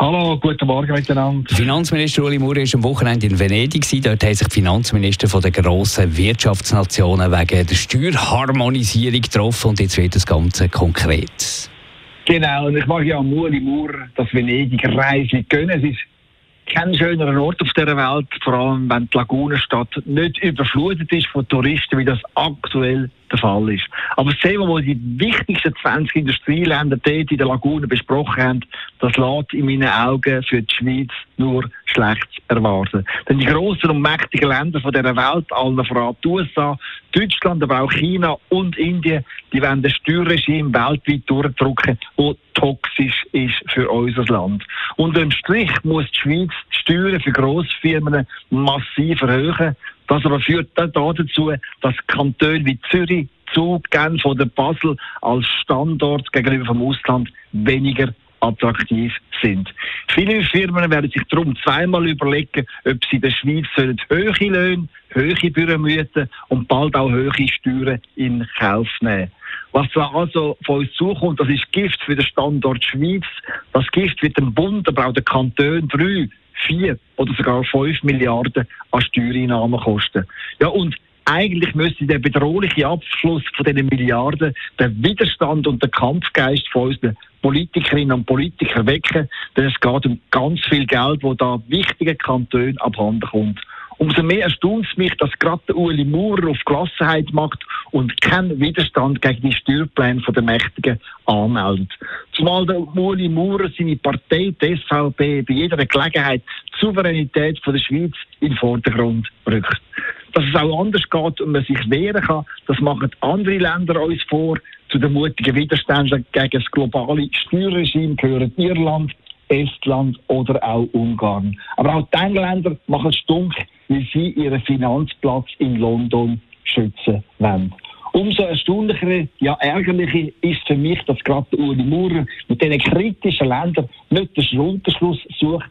Hallo, guten Morgen miteinander. Finanzminister Uli Maurer war am Wochenende in Venedig. Dort haben sich die Finanzminister von der grossen Wirtschaftsnationen wegen der Steuerharmonisierung getroffen und jetzt wird das Ganze konkret. Genau, und ich mag ja Uli Maurer das Venedig-Reise gönnen. Es ist kein schönerer Ort auf dieser Welt, vor allem wenn die Lagunenstadt nicht überflutet ist von Touristen, wie das aktuell der Fall ist. Aber das Thema, das die wichtigsten 20 Industrieländer dort in der Lagune besprochen haben, das lässt in meinen Augen für die Schweiz nur Schlechtes erwarten. Denn die grossen und mächtigen Länder von dieser Welt, allen voran die USA, Deutschland, aber auch China und Indien, die wollen das Steuerregime weltweit durchdrücken, das toxisch ist für unser Land. Unter dem Strich muss die Schweiz die Steuern für Grossfirmen massiv erhöhen. Das aber führt dann dazu, dass Kantone wie Zürich, Zug, Genf oder Basel als Standort gegenüber vom Ausland weniger attraktiv sind. Viele Firmen werden sich darum zweimal überlegen, ob sie in der Schweiz sollen hohe Löhne, hohe Büromieten und bald auch hohe Steuern in Kauf nehmen. Was da also von uns zukommt, das ist Gift für den Standort Schweiz. Das Gift wird dem Bund, aber auch den Kantonen drei, vier oder sogar fünf Milliarden an Steuereinnahmen kosten. Ja, und eigentlich müsste der bedrohliche Abschluss von diesen Milliarden den Widerstand und den Kampfgeist von unseren Politikerinnen und Politikern wecken, denn es geht um ganz viel Geld, wo da wichtigen Kantonen abhanden kommt. Umso mehr erstaunt es mich, dass gerade Uli Maurer auf Gelassenheit macht und keinen Widerstand gegen die Steuerpläne der Mächtigen anmeldet. Zumal der Uli Maurer seine Partei, die SVP, bei jeder Gelegenheit die Souveränität der Schweiz in den Vordergrund rückt. Dass es auch anders geht und man sich wehren kann, das machen andere Länder uns vor. Zu den mutigen Widerständen gegen das globale Steuerregime gehören Irland, Estland oder auch Ungarn. Aber auch die Engländer machen stunk, wie sie ihren Finanzplatz in London schützen wollen. Umso erstaunlicher, ja ärgerlicher ist für mich, dass gerade Uli Maurer mit diesen kritischen Ländern nicht den Schulterschluss sucht,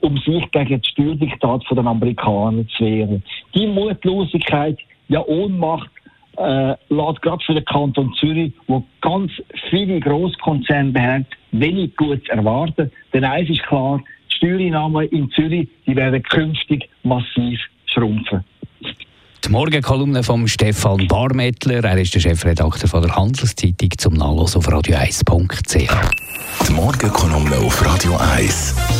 um sich gegen die Steuerdiktat der Amerikaner zu wehren. Die Mutlosigkeit, ja Ohnmacht, äh, lässt gerade für den Kanton Zürich, wo ganz viele Grosskonzerne beherrscht, wenig Gutes erwarten. Denn eins ist klar, die Steuereinnahmen in Zürich die werden künftig massiv schrumpfen. Die Morgenkolumne von Stefan Barmettler, er ist der Chefredakteur von der Handelszeitung zum Nachlass auf radio1.ch. Die Morgenkolumne auf Radio 1.